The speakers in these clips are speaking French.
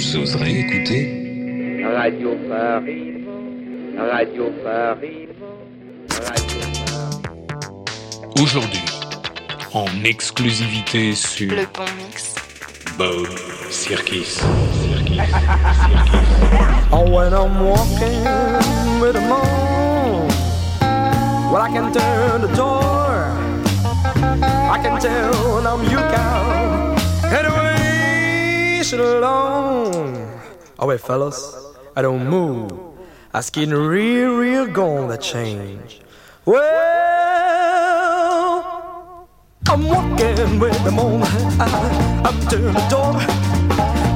vous oserez écouter Radio Paris, Radio Paris, Radio Paris. Aujourd'hui, en exclusivité sur Le bon mix. Bob Circus. Oh, when I'm walking with the moon, well, I can turn the door. I can tell when I'm you cow. Anyway, sit alone. Oh, wait, fellas, I don't move. I getting real, real gonna change. Well, I'm walking with the moon. I'm turning the door.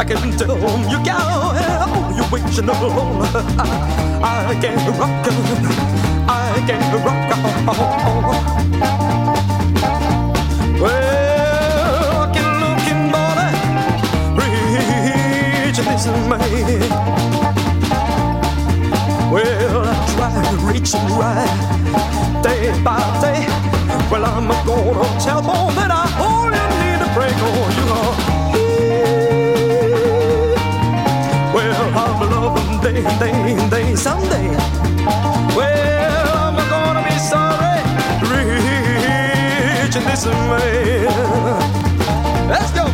I can tell you got oh, you waiting alone. I, I can't rock, I can't rock. Well, this man. Well, I try reaching right day by day. Well, I'm gonna tell mom that I only need a break on you. Well, I'm loving day, day, day, someday. Well, I'm gonna be sorry, reaching this man. Let's go.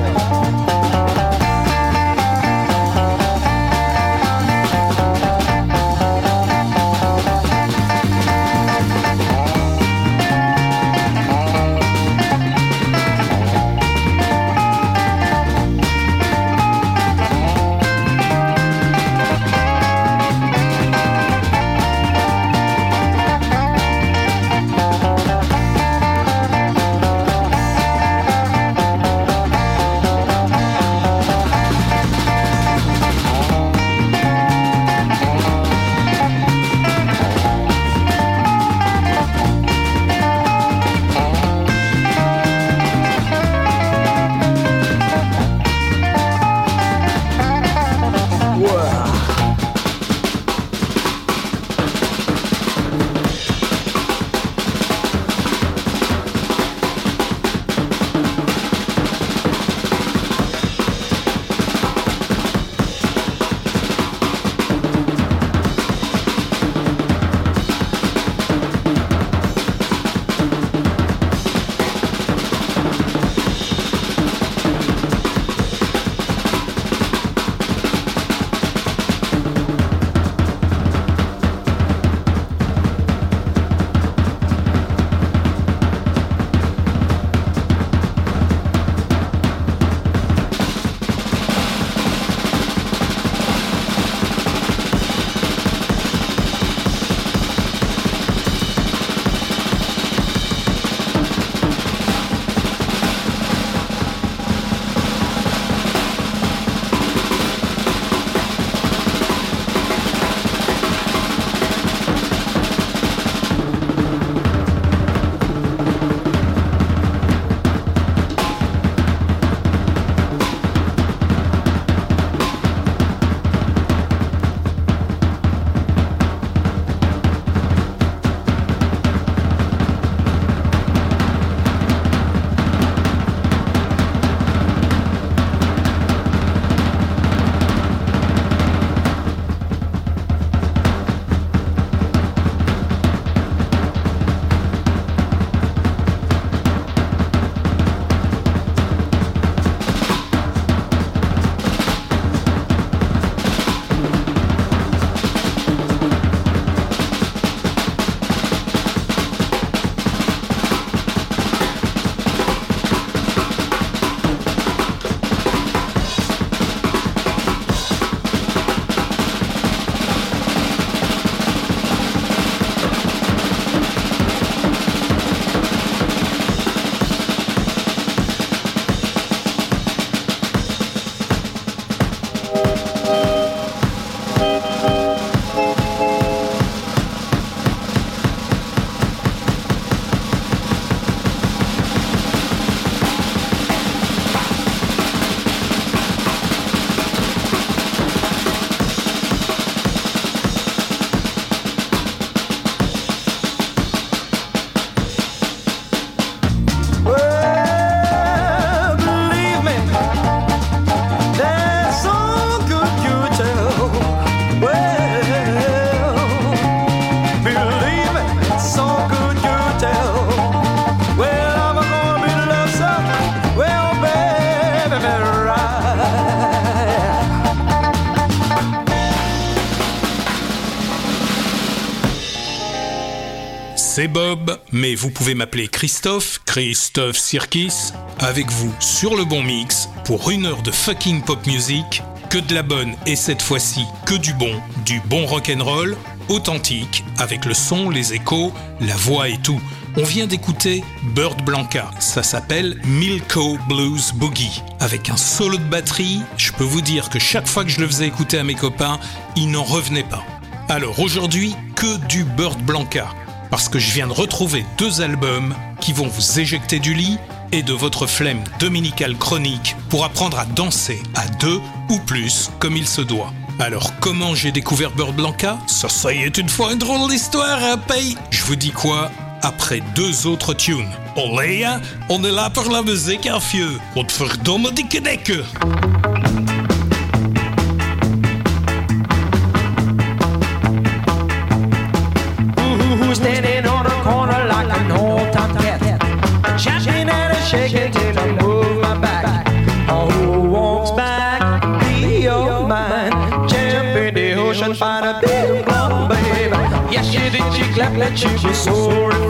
Bob, mais vous pouvez m'appeler Christophe, Christophe Sirkis, avec vous sur le bon mix pour une heure de fucking pop music, que de la bonne et cette fois-ci que du bon, du bon rock'n'roll, authentique, avec le son, les échos, la voix et tout. On vient d'écouter Bird Blanca, ça s'appelle Milko Blues Boogie. Avec un solo de batterie, je peux vous dire que chaque fois que je le faisais écouter à mes copains, ils n'en revenaient pas. Alors aujourd'hui, que du Bird Blanca, parce que je viens de retrouver deux albums qui vont vous éjecter du lit et de votre flemme dominicale chronique pour apprendre à danser à deux ou plus comme il se doit. Alors comment j'ai découvert Bird Blanca? Ça, ça y est une fois une drôle d'histoire, hein, paye Je vous dis quoi? Après deux autres tunes. Olé, on est là pour la musique, hein, vieux. Wat verdomme dikke dekken. that you soared.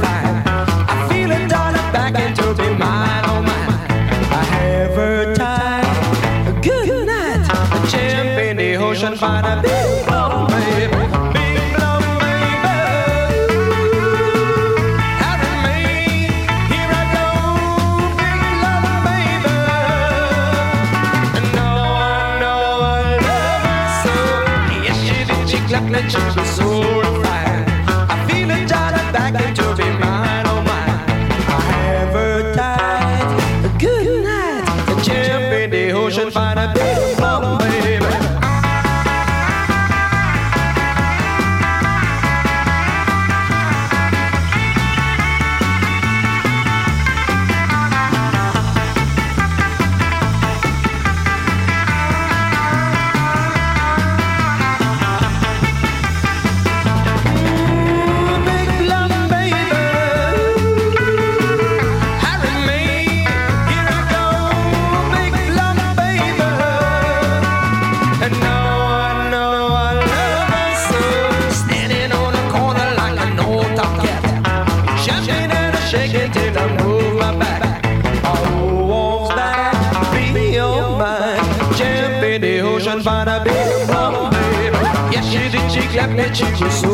change your.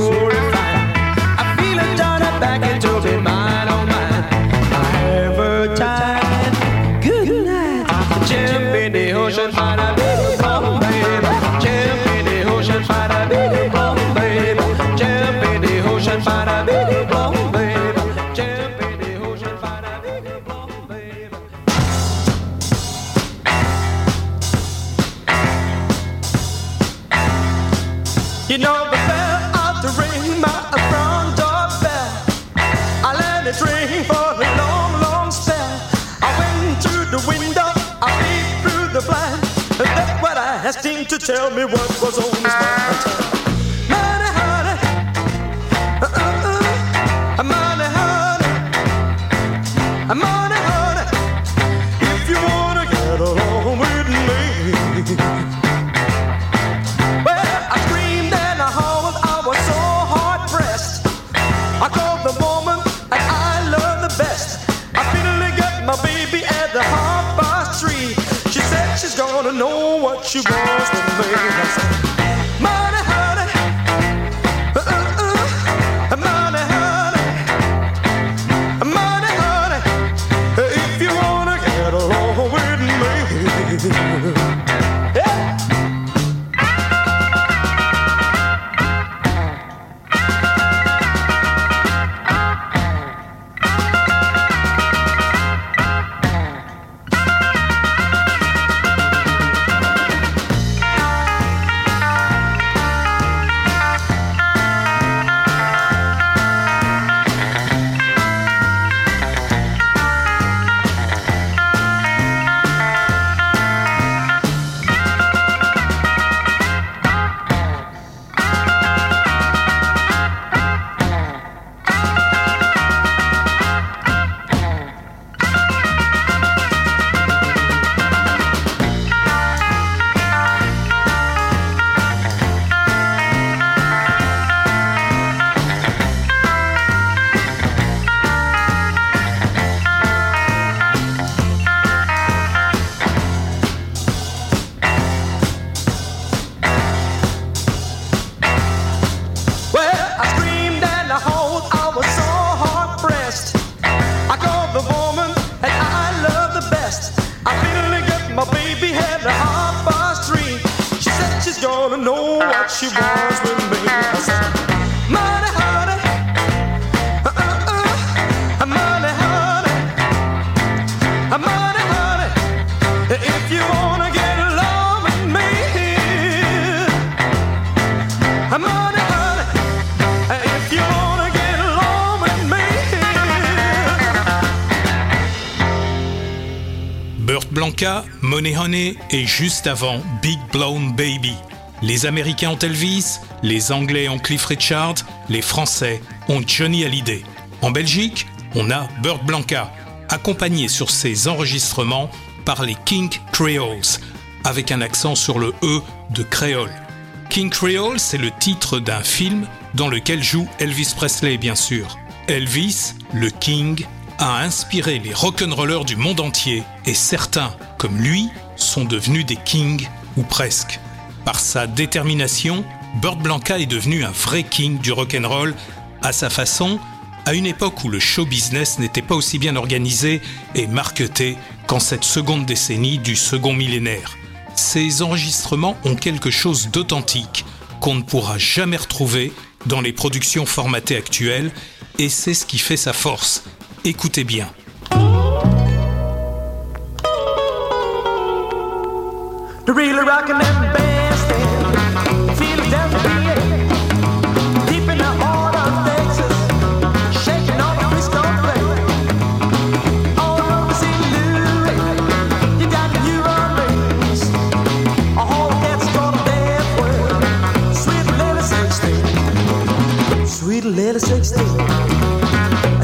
Money Honey et juste avant Big Blown Baby. Les Américains ont Elvis, les Anglais ont Cliff Richard, les Français ont Johnny Hallyday. En Belgique, on a Burt Blanca, accompagné sur ses enregistrements par les King Creoles, avec un accent sur le E de créole. King Creole, c'est le titre d'un film dans lequel joue Elvis Presley, bien sûr. Elvis, le King, a inspiré les rock'n'rollers du monde entier et certains, comme lui, sont devenus des kings ou presque. Par sa détermination, Burt Blanca est devenu un vrai king du rock'n'roll à sa façon, à une époque où le show business n'était pas aussi bien organisé et marketé qu'en cette seconde décennie du second millénaire. Ces enregistrements ont quelque chose d'authentique qu'on ne pourra jamais retrouver dans les productions formatées actuelles et c'est ce qui fait sa force Écoutez bien. The real rockin' and it. Down deep in the heart of Texas, shaking all the Frisco play. All over St. Louis, you got New Orleans, a whole cat's gonna death world. Sweet little 16, sweet little 16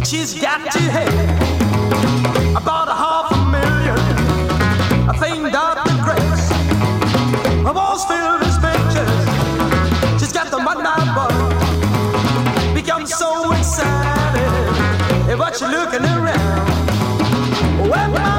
she's got to have walls filled with pictures. She's got the money boy. Become so excited. Hey, what you looking around? Well,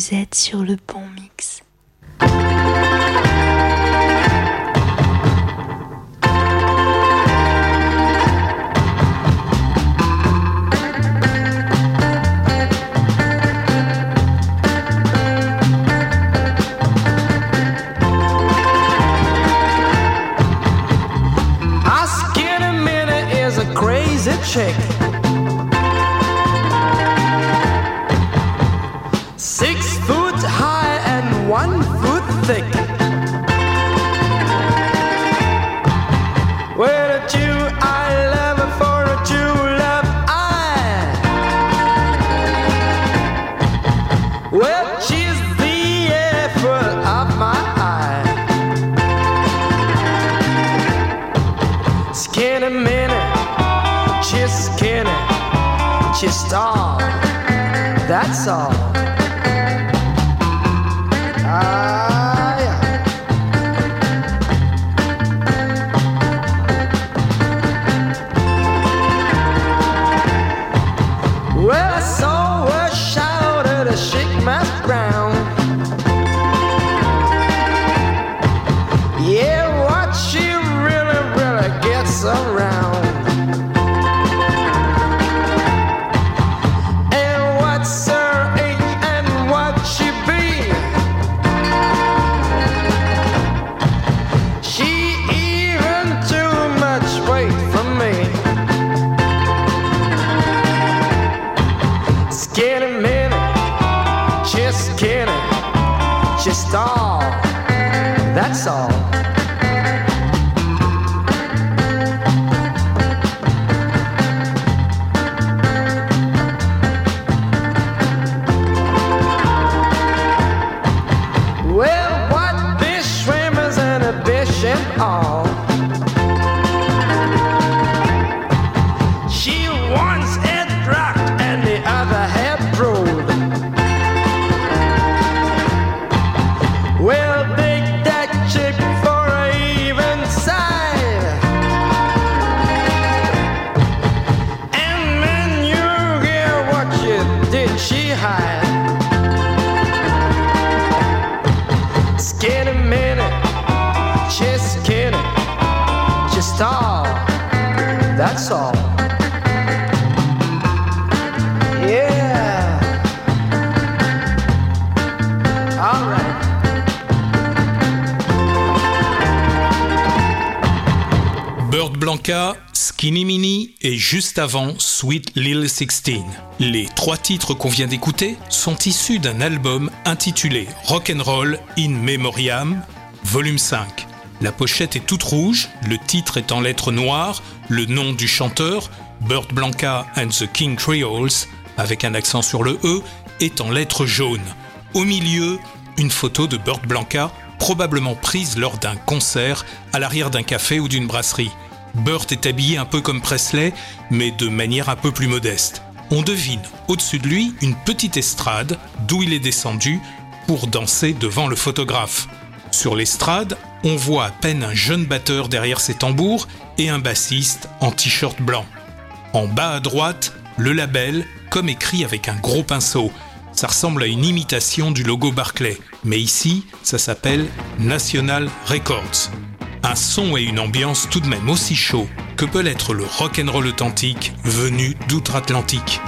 Vous êtes sur le bon mix. Juste avant Sweet Lil 16. Les trois titres qu'on vient d'écouter sont issus d'un album intitulé Rock'n'Roll in Memoriam, volume 5. La pochette est toute rouge, le titre est en lettres noires, le nom du chanteur, Bird Blanca and the King Creoles, avec un accent sur le E, est en lettres jaunes. Au milieu, une photo de Bird Blanca, probablement prise lors d'un concert à l'arrière d'un café ou d'une brasserie. Burt est habillé un peu comme Presley, mais de manière un peu plus modeste. On devine au-dessus de lui une petite estrade d'où il est descendu pour danser devant le photographe. Sur l'estrade, on voit à peine un jeune batteur derrière ses tambours et un bassiste en t-shirt blanc. En bas à droite, le label, comme écrit avec un gros pinceau. Ça ressemble à une imitation du logo Barclay, mais ici, ça s'appelle National Records. Un son et une ambiance tout de même aussi chaud que peut l'être le rock'n'roll authentique venu d'outre-Atlantique.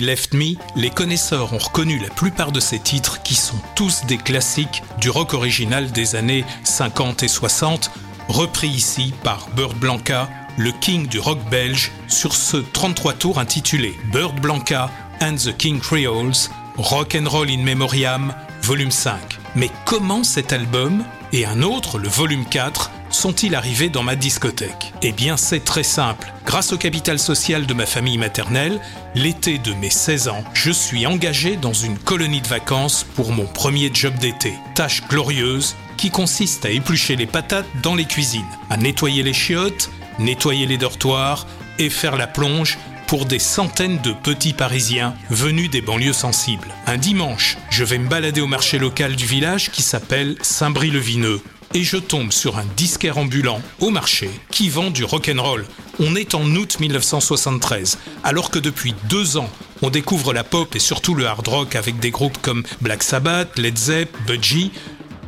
Left Me, les connaisseurs ont reconnu la plupart de ces titres qui sont tous des classiques du rock original des années 50 et 60, repris ici par Bird Blanca, le king du rock belge, sur ce 33 tours intitulé Bird Blanca and the King Creoles, Rock and Roll in Memoriam, volume 5. Mais comment cet album et un autre, le volume 4, sont-ils arrivés dans ma discothèque? Eh bien c'est très simple. Grâce au capital social de ma famille maternelle, l'été de mes 16 ans, je suis engagé dans une colonie de vacances pour mon premier job d'été. Tâche glorieuse qui consiste à éplucher les patates dans les cuisines, à nettoyer les chiottes, nettoyer les dortoirs et faire la plonge pour des centaines de petits Parisiens venus des banlieues sensibles. Un dimanche, je vais me balader au marché local du village qui s'appelle Saint-Brie-le-Vineux et je tombe sur un disquaire ambulant au marché qui vend du rock'n'roll. On est en août 1973, alors que depuis deux ans, on découvre la pop et surtout le hard rock avec des groupes comme Black Sabbath, Led Zepp, Budgie.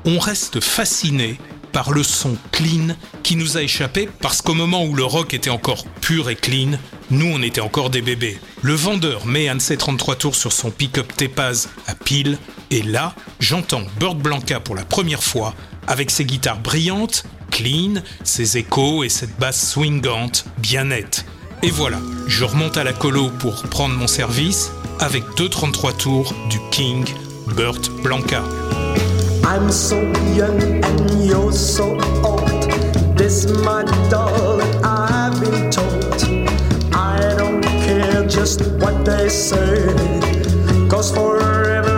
On reste fasciné par le son clean qui nous a échappé parce qu'au moment où le rock était encore pur et clean, nous on était encore des bébés. Le vendeur met un de ses 33 tours sur son pick-up Tepaz à pile et là, j'entends Bird Blanca pour la première fois avec ses guitares brillantes, clean, ses échos et cette basse swingante, bien nette. Et voilà, je remonte à la colo pour prendre mon service avec 2-33 tours du King Burt Blanca. I'm so young and you're so old. This my darling, I've been told. I don't care just what they say. Cause forever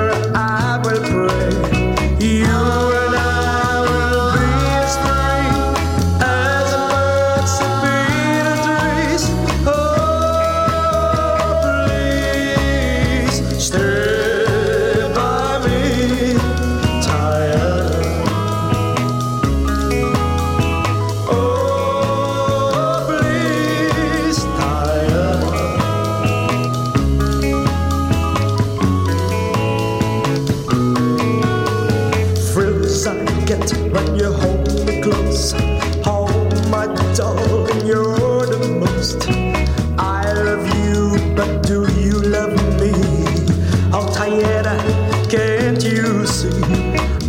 you see.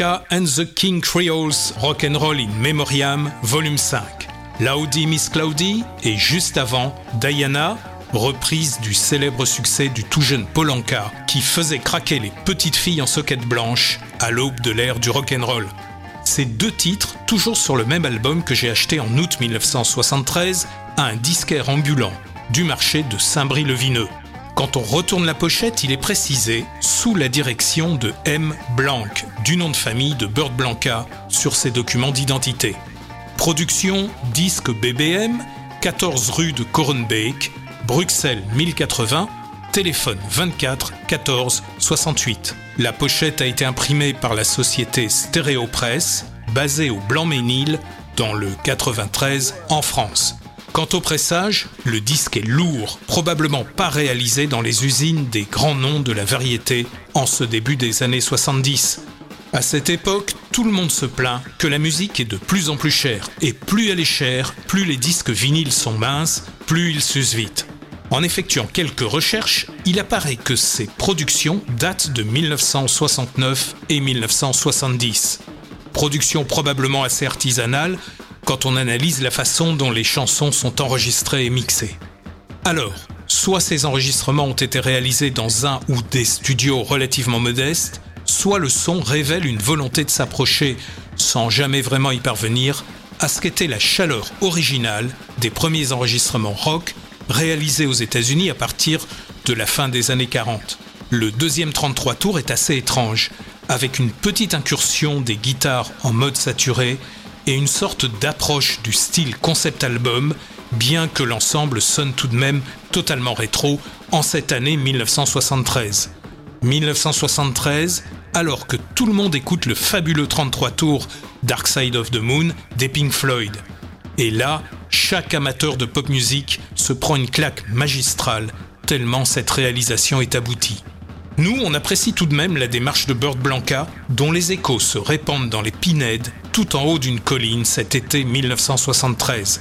And the King Creoles Rock and Roll in Memoriam, volume 5. Laudi Miss Cloudy et juste avant, Diana, reprise du célèbre succès du tout jeune Polanka qui faisait craquer les petites filles en soquette blanche à l'aube de l'ère du rock and roll. Ces deux titres, toujours sur le même album que j'ai acheté en août 1973 à un disquaire ambulant du marché de Saint-Brie-le-Vineux. Quand on retourne la pochette, il est précisé sous la direction de M. Blanc, du nom de famille de Bird Blanca, sur ses documents d'identité. Production disque BBM, 14 rue de Korenbeek, Bruxelles 1080, téléphone 24 14 68. La pochette a été imprimée par la société Stéréopresse, basée au Blanc-Ménil, dans le 93 en France. Quant au pressage, le disque est lourd, probablement pas réalisé dans les usines des grands noms de la variété en ce début des années 70. À cette époque, tout le monde se plaint que la musique est de plus en plus chère, et plus elle est chère, plus les disques vinyles sont minces, plus ils s'usent vite. En effectuant quelques recherches, il apparaît que ces productions datent de 1969 et 1970. Productions probablement assez artisanales quand on analyse la façon dont les chansons sont enregistrées et mixées. Alors, soit ces enregistrements ont été réalisés dans un ou des studios relativement modestes, soit le son révèle une volonté de s'approcher, sans jamais vraiment y parvenir, à ce qu'était la chaleur originale des premiers enregistrements rock réalisés aux États-Unis à partir de la fin des années 40. Le deuxième 33 tours est assez étrange, avec une petite incursion des guitares en mode saturé et une sorte d'approche du style concept album, bien que l'ensemble sonne tout de même totalement rétro en cette année 1973. 1973, alors que tout le monde écoute le fabuleux 33 tours Dark Side of the Moon des Pink Floyd. Et là, chaque amateur de pop music se prend une claque magistrale, tellement cette réalisation est aboutie. Nous, on apprécie tout de même la démarche de Bird Blanca, dont les échos se répandent dans les Pinèdes, tout en haut d'une colline cet été 1973.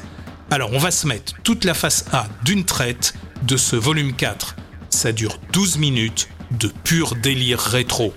Alors on va se mettre toute la face A d'une traite de ce volume 4. Ça dure 12 minutes de pur délire rétro.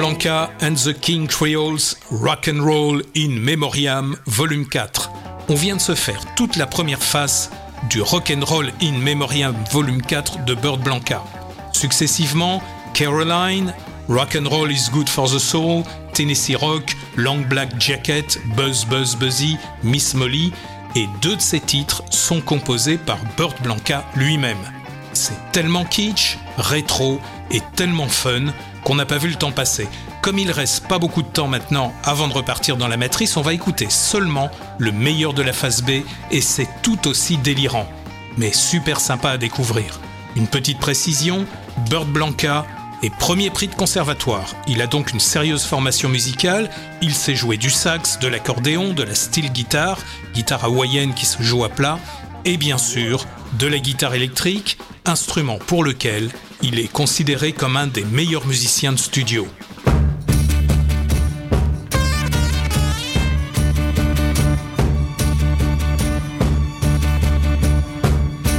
Remember? Burt Blanca and the King Creoles Rock and Roll in Memoriam Volume 4. On vient de se faire toute la première face du Rock and Roll in Memoriam Volume 4 de Burt Blanca. Successivement, Caroline, Rock and Roll is Good for the Soul, Tennessee Rock, Long Black Jacket, Buzz Buzz Buzzy, Miss Molly, et deux de ces titres sont composés par Burt Blanca lui-même. C'est tellement kitsch, rétro et tellement fun qu'on n'a pas vu le temps passer. Comme il reste pas beaucoup de temps maintenant avant de repartir dans la matrice, on va écouter seulement le meilleur de la phase B et c'est tout aussi délirant, mais super sympa à découvrir. Une petite précision, Burt Blanca est premier prix de conservatoire. Il a donc une sérieuse formation musicale, il sait jouer du sax, de l'accordéon, de la steel guitare, guitare hawaïenne qui se joue à plat, et bien sûr de la guitare électrique, instrument pour lequel il est considéré comme un des meilleurs musiciens de studio.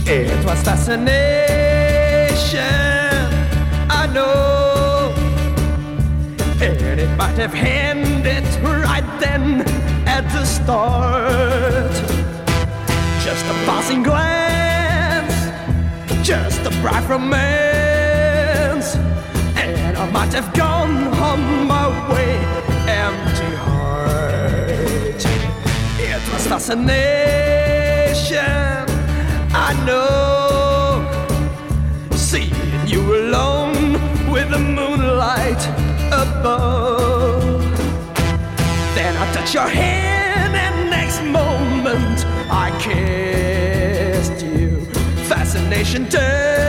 It was fascination, I know. And it might have ended right then at the start. Just a passing glance, just a bright romance. Might have gone on my way, empty heart. It was fascination, I know. Seeing you alone with the moonlight above. Then I touch your hand, and next moment I kissed you. Fascination turned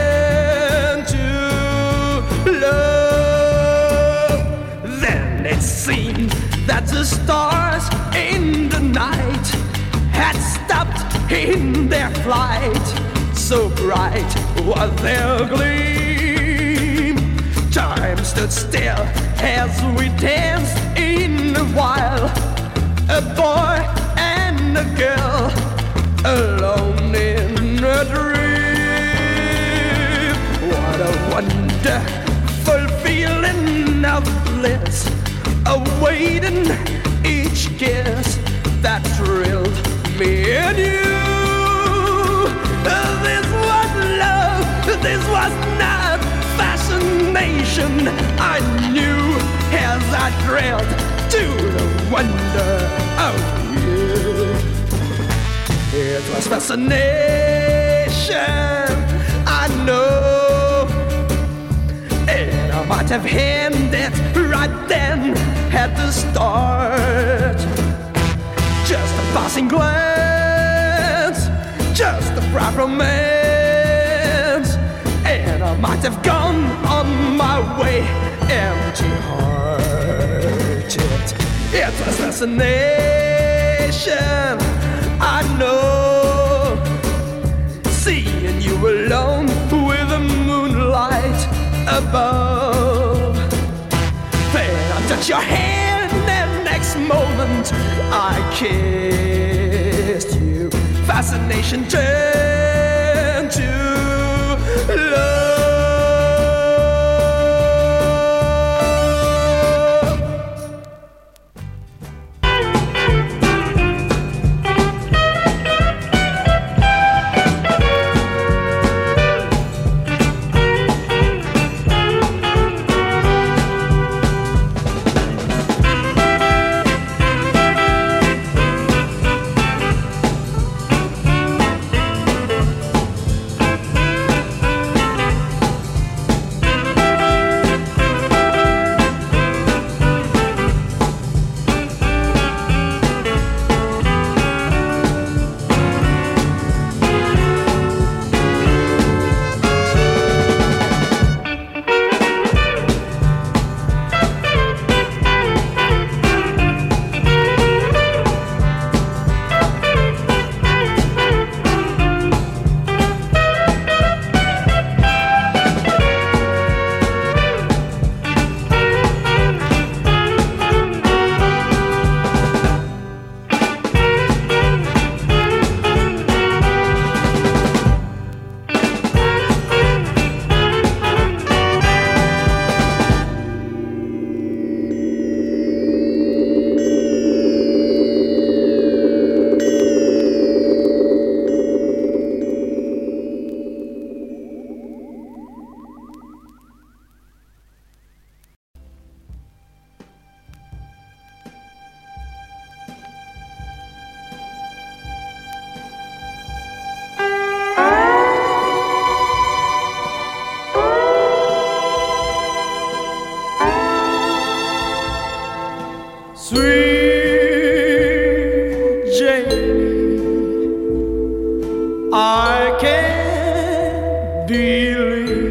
that the stars in the night had stopped in their flight. so bright was their gleam. Time stood still as we danced in the wild. A boy and a girl alone in a dream. What a wonderful feeling of bliss awaiting each kiss that thrilled me and you. This was love, this was not fascination. I knew as I thrilled to the wonder of you. It was fascination, I know. I might have ended right then at the start. Just a passing glance, just a bright romance. And I might have gone on my way empty hearted. It was fascination, I know. Seeing you alone above. Then I touch your hand, and next moment I kissed you. Fascination turned to love. I can't believe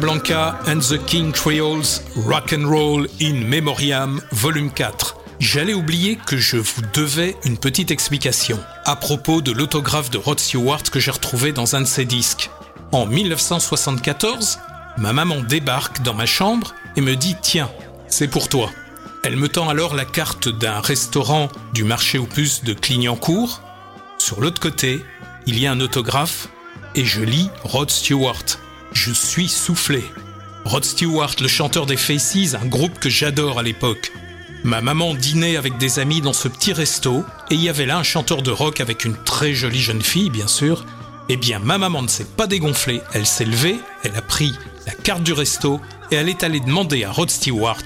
Blanca and the King Creoles Rock and Roll in Memoriam Volume 4. J'allais oublier que je vous devais une petite explication à propos de l'autographe de Rod Stewart que j'ai retrouvé dans un de ses disques. En 1974, ma maman débarque dans ma chambre et me dit Tiens, c'est pour toi. Elle me tend alors la carte d'un restaurant du marché aux puces de Clignancourt. Sur l'autre côté, il y a un autographe et je lis Rod Stewart. Je suis soufflé. Rod Stewart, le chanteur des Faces, un groupe que j'adore à l'époque. Ma maman dînait avec des amis dans ce petit resto et il y avait là un chanteur de rock avec une très jolie jeune fille, bien sûr. Eh bien, ma maman ne s'est pas dégonflée, elle s'est levée, elle a pris la carte du resto et elle est allée demander à Rod Stewart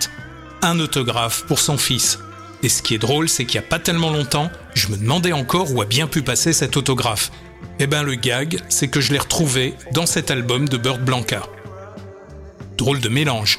un autographe pour son fils. Et ce qui est drôle, c'est qu'il n'y a pas tellement longtemps, je me demandais encore où a bien pu passer cet autographe. Eh ben le gag, c'est que je l'ai retrouvé dans cet album de Burt Blanca. Drôle de mélange.